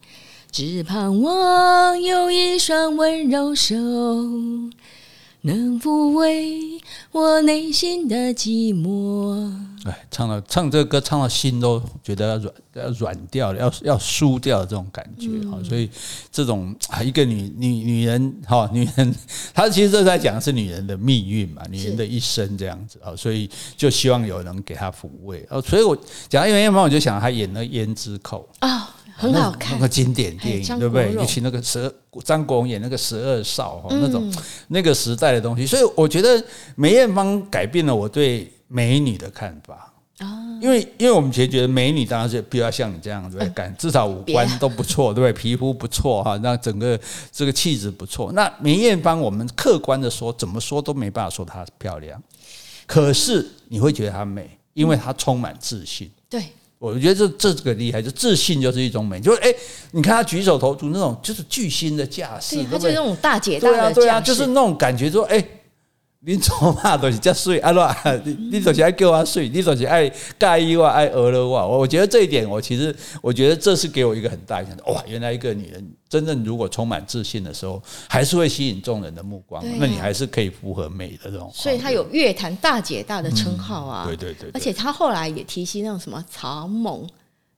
只盼望有一双温柔手，能抚慰我内心的寂寞。哎，唱到唱这个歌，唱到心都觉得要软要软掉了，要要输掉的这种感觉哈。所以这种啊，一个女女女人哈，女人 她其实这在讲的是女人的命运嘛，女人的一生这样子啊。所以就希望有人给她抚慰哦。所以我讲到梅艳芳，我就想她演那《胭脂扣》啊，很好看，那个经典电影对不对？尤其那个十二张国荣演那个十二少哈，那种那个时代的东西。所以我觉得梅艳芳改变了我对。美女的看法啊，因为因为我们其实觉得美女当然是比较像你这样子，感至少五官都不错，对不对？皮肤不错哈，那整个这个气质不错。那梅艳芳，我们客观的说，怎么说都没办法说她漂亮，可是你会觉得她美，因为她充满自信。对，我觉得这这个厉害，就自信就是一种美。就是哎，你看她举手投足那种，就是巨星的架势，她就是那种大姐大的架势，对啊，就是那种感觉，说哎。你做嘛都是这水啊？喏，你你总是爱叫我水，你总是爱介意我，爱讹了我。我我觉得这一点，我其实我觉得这是给我一个很大影响。哇，原来一个女人真正如果充满自信的时候，还是会吸引众人的目光。那你还是可以符合美的这种。所以她有乐坛大姐大的称号啊。对对对。而且她后来也提起那种什么草蜢。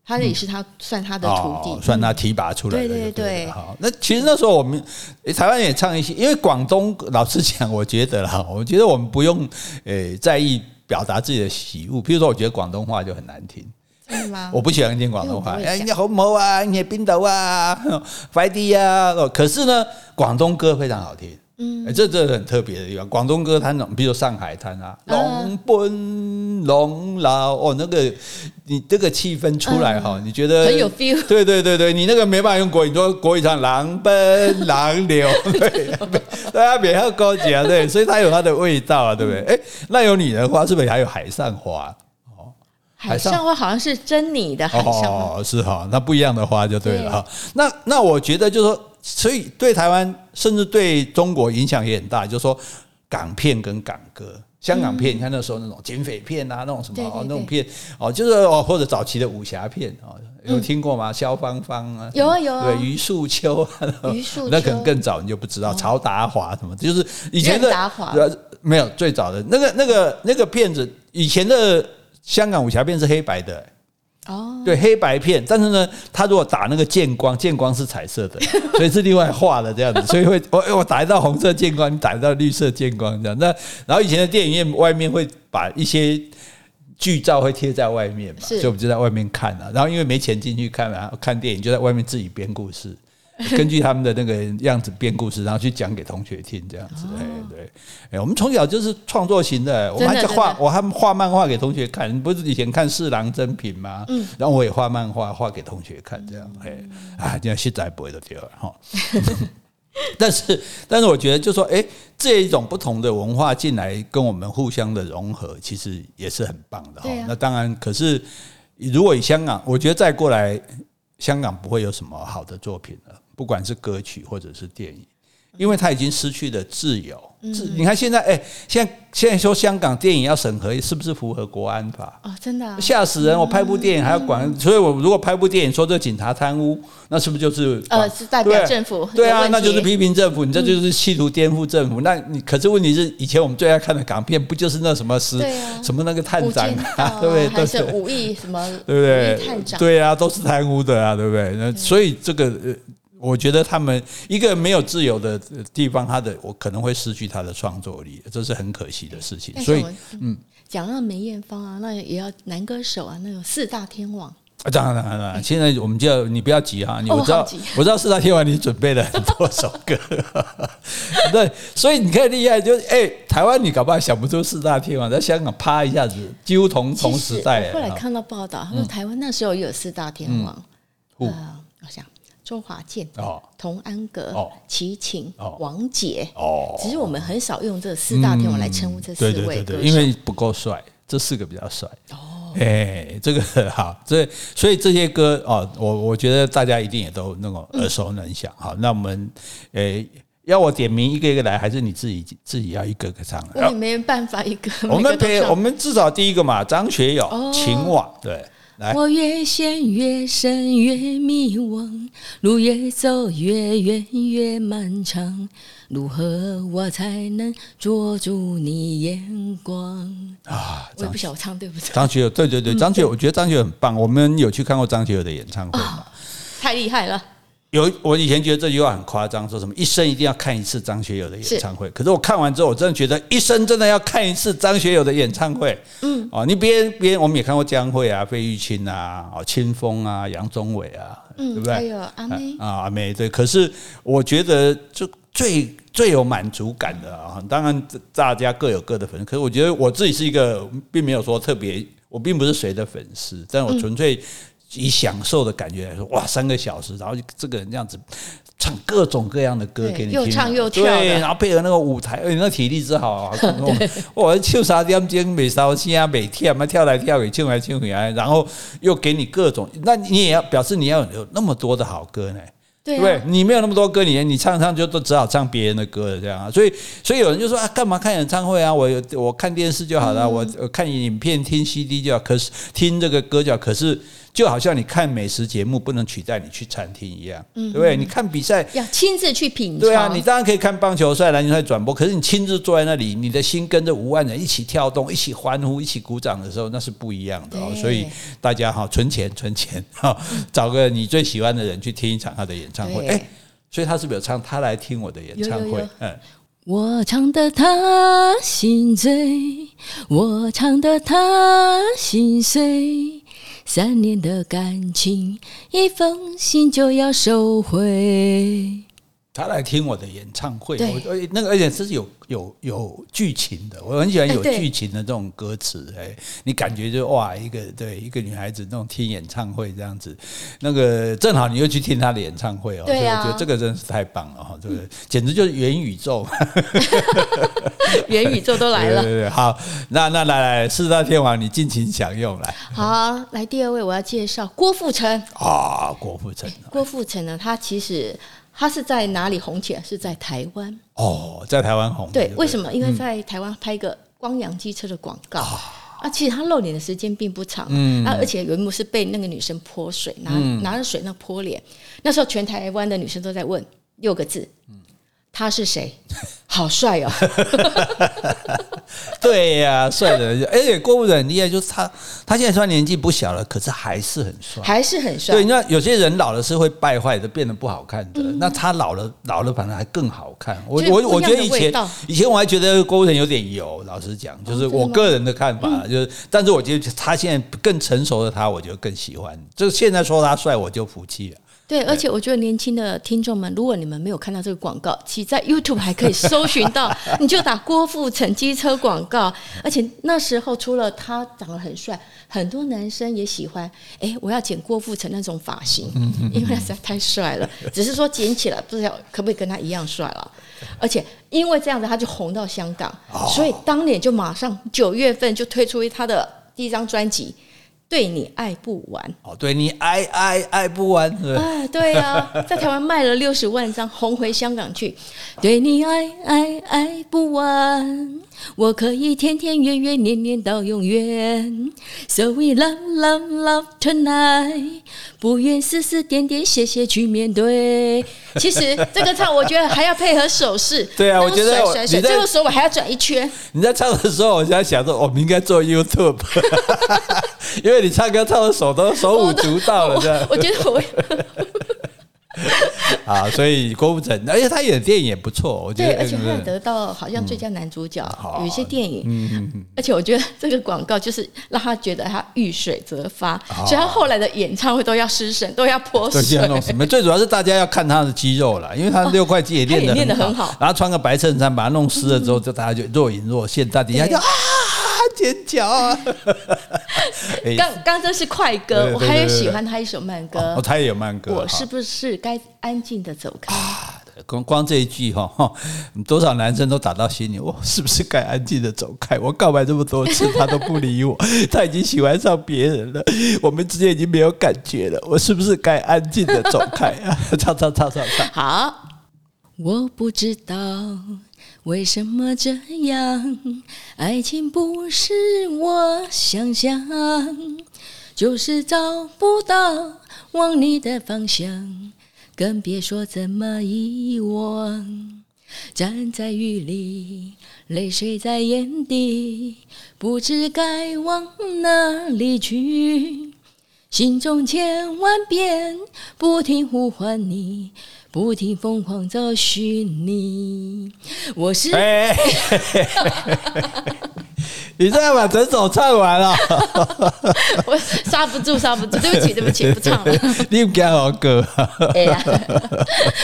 他也是他算他的徒弟，算他提拔出来的。对对对。好，那其实那时候我们台湾也唱一些，因为广东老实讲，我觉得啦，我觉得我们不用诶在意表达自己的喜恶。比如说，我觉得广东话就很难听？我不喜欢听广东话。哎，你好毛啊，你冰岛啊，快递啊。可是呢，广东歌非常好听。嗯，这这是很特别的地方。广东歌，它那种，比如《上海滩》啊，龙奔龙老哦，那个你这个气氛出来哈，你觉得很有 feel。对对对对，你那个没办法用国语，说国语唱狼奔狼流，对，大家比较高级啊，对，所以它有它的味道啊，对不对？哎，那有女人花，是不是还有海上花？海上花好像是珍妮的海上花，哦，是哈，那不一样的花就对了哈。那那我觉得就是说，所以对台湾甚至对中国影响也很大，就是说港片跟港歌。香港片，你看那时候那种警匪片啊，那种什么哦，那种片哦，就是哦，或者早期的武侠片哦，有听过吗？萧芳芳啊，有啊有啊，对，余树秋，余素秋，那可能更早你就不知道，曹达华什么，就是以前的达华，没有最早的那个那个那个片子，以前的香港武侠片是黑白的。哦，对，黑白片，但是呢，他如果打那个剑光，剑光是彩色的，所以是另外画的这样子，所以会我我打一道红色剑光，你打一道绿色剑光这样。那然后以前的电影院外面会把一些剧照会贴在外面嘛，所以我们就在外面看啊。然后因为没钱进去看啊，看电影就在外面自己编故事。根据他们的那个样子编故事，然后去讲给同学听，这样子。哎，对，哎，我们从小就是创作型的，我们还在画，我还画漫画给同学看。不是以前看四郎真品吗？嗯，然后我也画漫画，画给同学看，这样。哎，啊，这样现在不会的对了哈。但是，但是我觉得，就说，哎，这一种不同的文化进来，跟我们互相的融合，其实也是很棒的哈。那当然，可是如果以香港，我觉得再过来，香港不会有什么好的作品了。不管是歌曲或者是电影，因为他已经失去了自由。自你看现在，哎，现在现在说香港电影要审核，是不是符合国安法？哦，真的吓死人！我拍部电影还要管，所以我如果拍部电影说这警察贪污，那是不是就是呃是代表政府？对啊，那就是批评政府，你这就是企图颠覆政府。那你可是问题是，以前我们最爱看的港片，不就是那什么是什么那个探长啊，对不对？还是武艺什么？对不对？探长对啊，都是贪污的啊，对不对？那所以这个。我觉得他们一个没有自由的地方，他的我可能会失去他的创作力，这是很可惜的事情。所以，嗯，讲到梅艳芳啊，那也要男歌手啊，那有四大天王啊，当然当然，现在我们就要你不要急哈，你我知道 我知道四大天王你准备了很多首歌，对，所以你看厉害，就是哎，台湾你搞不好想不出四大天王，在香港啪一下子几乎同同时代。后来看到报道，他说台湾那时候也有四大天王，啊，我想。周华健、哦，童安格、哦，齐秦、哦，王杰，哦，其实我们很少用这四大天王来称呼这四位歌手，对对对对，因为不够帅，这四个比较帅。哦，哎，这个 好，这所以这些歌哦，我我觉得大家一定也都那种耳熟能详。好，那我们诶，要我点名一个一个来，还是你自己自己要一个个唱？我也没办法一个。我们可以，我们至少第一个嘛，张学友《情网》对。我越陷越深越迷惘，路越走越远越漫长，如何我才能捉住你眼光？啊，我也不晓得我唱对不对？张学友，对对对，张学友，我觉得张学友很棒。我们有去看过张学友的演唱会吗？太厉害了。有，我以前觉得这句话很夸张，说什么一生一定要看一次张学友的演唱会。可是我看完之后，我真的觉得一生真的要看一次张学友的演唱会。嗯，哦，你别别，我们也看过江蕙啊、费玉清啊、哦、清风啊、杨宗纬啊，对不对？还有阿妹啊，阿妹对。可是我觉得就最最有满足感的啊，当然大家各有各的粉丝。可是我觉得我自己是一个，并没有说特别，我并不是谁的粉丝，但我纯粹。以享受的感觉来说，哇，三个小时，然后这个人这样子唱各种各样的歌给你听，又唱又跳，对，然后配合那个舞台，而且那体力之好啊！我唱啥点钟没烧声，没跳，嘛跳来跳去，唱来唱去，然后又给你各种，那你也要表示你要有那么多的好歌呢。对不对？你没有那么多歌，你你唱唱就都只好唱别人的歌了，这样啊。所以，所以有人就说啊，干嘛看演唱会啊？我我看电视就好了，我看影片听 CD 就好。可是听这个歌就好。可是。就好像你看美食节目不能取代你去餐厅一样，对不对？你看比赛要亲自去品尝。对啊，你当然可以看棒球赛、篮球赛转播，可是你亲自坐在那里，你的心跟着五万人一起跳动、一起欢呼、一起鼓掌的时候，那是不一样的哦。所以大家哈，存钱存钱哈，找个你最喜欢的人去听一场他的演唱会。哎，所以他是不是有唱？他来听我的演唱会。嗯，我唱得他心醉，我唱得他心碎。三年的感情，一封信就要收回。他来听我的演唱会，对。我那个而且是有有有剧情的，我很喜欢有剧情的这种歌词，哎，你感觉就哇，一个对一个女孩子那种听演唱会这样子，那个正好你又去听她的演唱会哦，对啊，我觉得这个真是太棒了哈，这个简直就是元宇宙，元宇宙都来了，对对对，好，那那来来四大天王，你尽情享用来，好，来第二位我要介绍郭富城。啊，郭富城，郭富城呢，他其实。他是在哪里红起来？是在台湾。哦，在台湾红。对，为什么？因为在台湾拍一个光阳机车的广告、嗯、啊，其实他露脸的时间并不长，嗯，啊，而且有一幕是被那个女生泼水，拿、嗯、拿着水那泼脸，那时候全台湾的女生都在问六个字，嗯、他是谁？好帅哦！对呀、啊，帅的，而且郭富城很厉害，就是他，他现在虽然年纪不小了，可是还是很帅，还是很帅。对，你知道有些人老了是会败坏的，变得不好看的。嗯、那他老了，老了反而还更好看。我我我觉得以前以前我还觉得郭富城有点油，老实讲，就是我个人的看法，哦、就是，但是我觉得他现在更成熟的他，我就更喜欢。就现在说他帅，我就服气了。对，而且我觉得年轻的听众们，如果你们没有看到这个广告，其实在 YouTube 还可以搜寻到，你就打郭富城机车广告。而且那时候除了他长得很帅，很多男生也喜欢。哎，我要剪郭富城那种发型，因为他实在太帅了。只是说剪起来不知道可不可以跟他一样帅了。而且因为这样子，他就红到香港，所以当年就马上九月份就推出他的第一张专辑。对你爱不完。哦，对你爱爱爱不完，啊，对啊，在台湾卖了六十万张，红回香港去。对你爱爱爱不完，我可以天天月月年年到永远。So we love love love tonight，不愿丝丝点点谢谢去面对。其实这个唱，我觉得还要配合手势。对啊，我觉得甩甩，最后手我还要转一圈。你在唱的时候，我就在想说，我们应该做 YouTube，因为。你唱歌唱的手都手舞足蹈了，这样。我觉得我 啊，所以郭富城，而且他演的电影也不错，我觉得。对，而且他得到好像最佳男主角，有一些电影。嗯嗯。而且我觉得这个广告就是让他觉得他遇水则发，所以他后来的演唱会都要失神，都要泼水。什么？最主要是大家要看他的肌肉了，因为他六块肌也练得很好。然后穿个白衬衫，把它弄湿了之后，就大家就若隐若现，在底下就啊。尖叫啊！刚刚这是快歌，我还有喜欢他一首慢歌。哦，他也有慢歌。我是不是该安静的走开？光光这一句哈，多少男生都打到心里。我是不是该安静的走开？我告白这么多次，他都不理我，他已经喜欢上别人了，我们之间已经没有感觉了。我是不是该安静的走开啊？唱唱唱唱唱。好，我不知道。为什么这样？爱情不是我想象，就是找不到往你的方向，更别说怎么遗忘。站在雨里，泪水在眼底，不知该往哪里去，心中千万遍不停呼唤你。不停疯狂找寻你，我是。你这样把整首唱完了，我刹不住，刹不住，对不起，对不起，不唱了。你不要好歌，哎呀，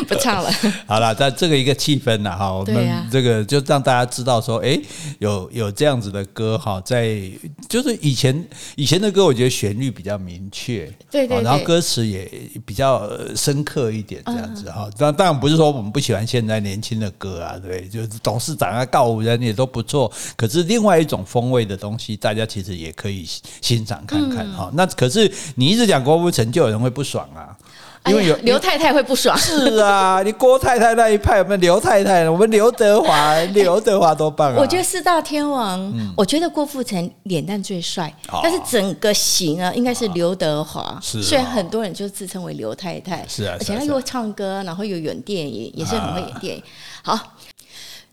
不唱了。好了，在这个一个气氛呢，哈，我们这个就让大家知道说，哎，有有这样子的歌哈，在就是以前以前的歌，我觉得旋律比较明确，对对，然后歌词也比较深刻一点，这样子哈。但当然不是说我们不喜欢现在年轻的歌啊，对，就是董事长啊、告五人也都不错，可是另外一种风。风味的东西，大家其实也可以欣赏看看哈。那可是你一直讲郭富城，就有人会不爽啊，因为有刘太太会不爽。是啊，你郭太太那一派，我们刘太太，我们刘德华，刘德华多棒啊！我觉得四大天王，我觉得郭富城脸蛋最帅，但是整个型啊，应该是刘德华。是，虽然很多人就自称为刘太太，是啊，而且他又会唱歌，然后又演电影，也是很会演电影。好，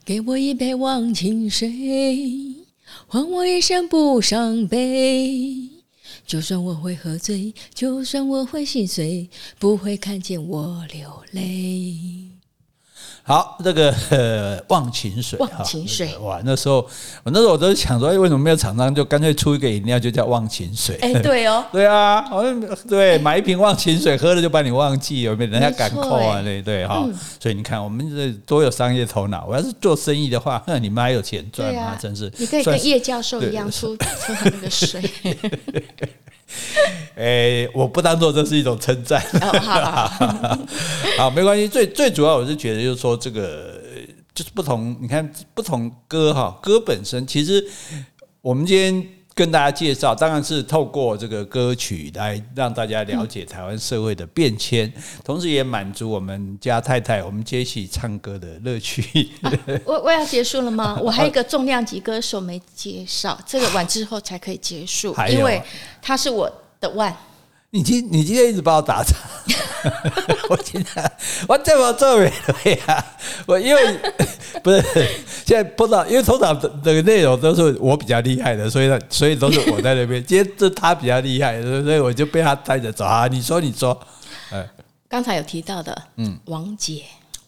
给我一杯忘情水。还我一生不伤悲，就算我会喝醉，就算我会心碎，不会看见我流泪。好，这个呃 忘情水，忘情水，哇，那时候我那时候我都想说，为什么没有厂商就干脆出一个饮料就叫忘情水？哎，对哦，对啊，好像对，买一瓶忘情水喝了就把你忘记，有没有人家敢扣啊？对对哈，所以你看我们这多有商业头脑。我要是做生意的话，那你们还有钱赚吗？真是，你可以跟叶教授一样出出他那个水。哎、欸，我不当做这是一种称赞。好，没关系。最最主要，我是觉得就是说，这个就是不同。你看，不同歌哈，歌本身其实我们今天跟大家介绍，当然是透过这个歌曲来让大家了解台湾社会的变迁，嗯、同时也满足我们家太太我们杰西唱歌的乐趣。啊、我我要结束了吗？我还有一个重量级歌手没介绍，这个完之后才可以结束，因为他是我。的万，你今你今天一直把我打岔，我今天我这么做没对呀？我因为 不是现在不知道，因为通常的的内容都是我比较厉害的，所以呢，所以都是我在那边。今天是他比较厉害，所以我就被他带着走啊。你说，你说，哎，刚才有提到的，嗯，王杰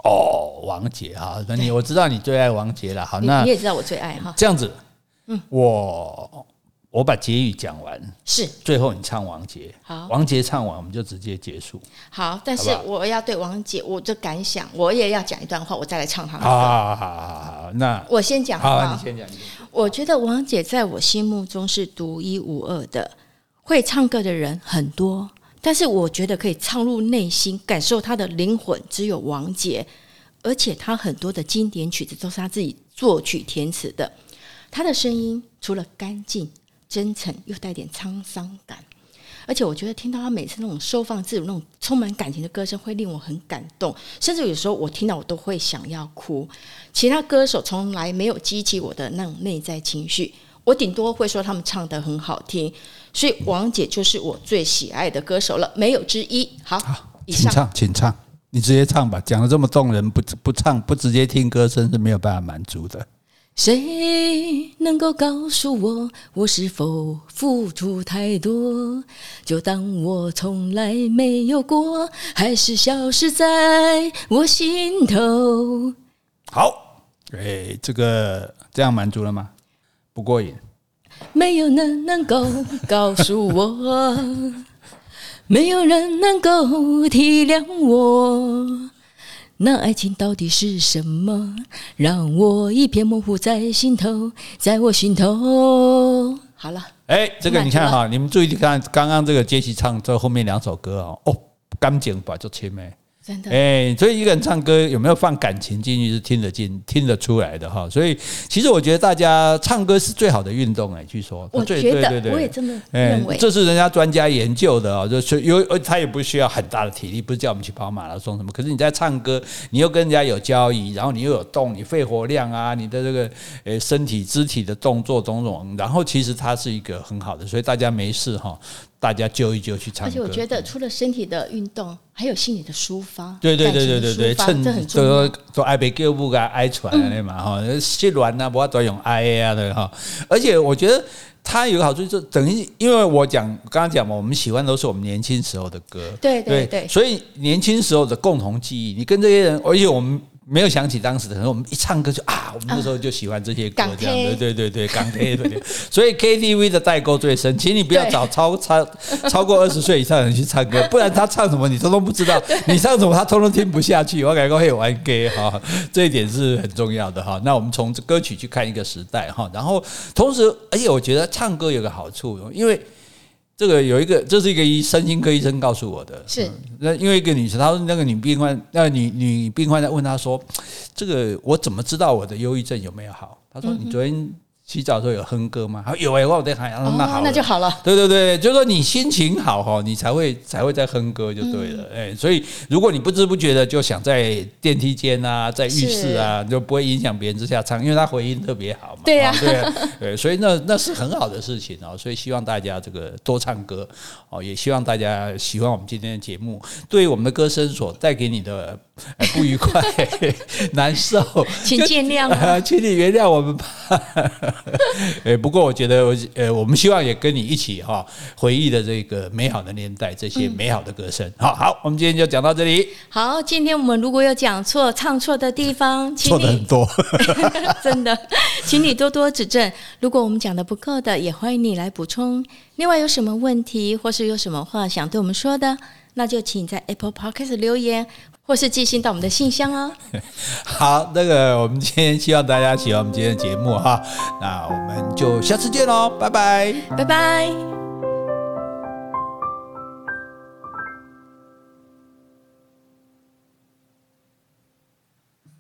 哦，王杰哈，那你我知道你最爱王杰了，好，那你也知道我最爱哈，这样子，嗯，我。我把结语讲完，是最后你唱王杰，好，王杰唱完我们就直接结束。好，但是我要对王杰我的感想，我也要讲一段话，我再来唱他的歌。好好好好好，那我先讲好，好，你先讲。我觉得王杰在我心目中是独一无二的，会唱歌的人很多，但是我觉得可以唱入内心、感受他的灵魂，只有王杰。而且他很多的经典曲子都是他自己作曲填词的，他的声音除了干净。真诚又带点沧桑感，而且我觉得听到他每次那种收放自如、那种充满感情的歌声，会令我很感动，甚至有时候我听到我都会想要哭。其他歌手从来没有激起我的那种内在情绪，我顶多会说他们唱得很好听。所以王姐就是我最喜爱的歌手了，没有之一。好，以上，请唱，请唱，你直接唱吧。讲的这么动人，不不唱不直接听歌声是没有办法满足的。谁能够告诉我，我是否付出太多？就当我从来没有过，还是消失在我心头？好，哎，这个这样满足了吗？不过瘾。没有人能够告诉我，没有人能够体谅我。那爱情到底是什么？让我一片模糊在心头，在我心头。好了，哎，这个你看哈，你们注意看刚刚这个杰西唱这后面两首歌啊，哦，干净把就切没。真的，哎，所以一个人唱歌有没有放感情进去是听得进、听得出来的哈。所以其实我觉得大家唱歌是最好的运动哎，据说。我觉得，我也这么认为。这是人家专家研究的啊，就是有他也不需要很大的体力，不是叫我们去跑马拉松什么。可是你在唱歌，你又跟人家有交易，然后你又有动，你肺活量啊，你的这个呃身体肢体的动作种种，然后其实它是一个很好的，所以大家没事哈。大家揪一揪去唱歌，而且我觉得除了身体的运动，还有心理的抒发。对对对对对对，趁这很重要。都爱被叫不该爱传的嘛哈，失恋啊，不要专用爱啊的哈。而且我觉得它有个好处，就等于因为我讲刚刚讲嘛，我们喜欢都是我们年轻时候的歌，对对对，所以年轻时候的共同记忆，你跟这些人，而且我们。没有想起当时的，可能我们一唱歌就啊，我们那时候就喜欢这些歌，这样的，对对对，港台的，所以 KTV 的代沟最深，请你不要找超超超过二十岁以上的人去唱歌，不然他唱什么你通通不知道，你唱什么他通通听不下去。我感觉会玩 gay 哈，这一点是很重要的哈。那我们从歌曲去看一个时代哈，然后同时，而且我觉得唱歌有个好处，因为。这个有一个，这是一个医身心科医生告诉我的。是，那因为一个女生，她说那个女病患，那个女女病患在问她说：“这个我怎么知道我的忧郁症有没有好？”她说：“你昨天。”洗澡的时候有哼歌吗？有哎，我在喊，那好，那就好了。对对对，就是说你心情好哈，你才会才会在哼歌就对了。哎，所以如果你不知不觉的就想在电梯间啊，在浴室啊，就不会影响别人之下唱，因为它回音特别好嘛。对呀，对 对，所以那那是很好的事情哦。所以希望大家这个多唱歌哦，也希望大家喜欢我们今天的节目，对于我们的歌声所带给你的不愉快、难受，请见谅啊，请你原谅我们吧。哎，不过我觉得，呃，我们希望也跟你一起哈，回忆的这个美好的年代，这些美好的歌声。好好，我们今天就讲到这里。好，今天我们如果有讲错、唱错的地方，错的很多，真的，请你多多指正。如果我们讲的不够的，也欢迎你来补充。另外，有什么问题，或是有什么话想对我们说的，那就请在 Apple Podcast 留言，或是寄信到我们的信箱哦。好，那个我们今天希望大家喜欢我们今天的节目哈，那我们就下次见喽，拜拜，拜拜。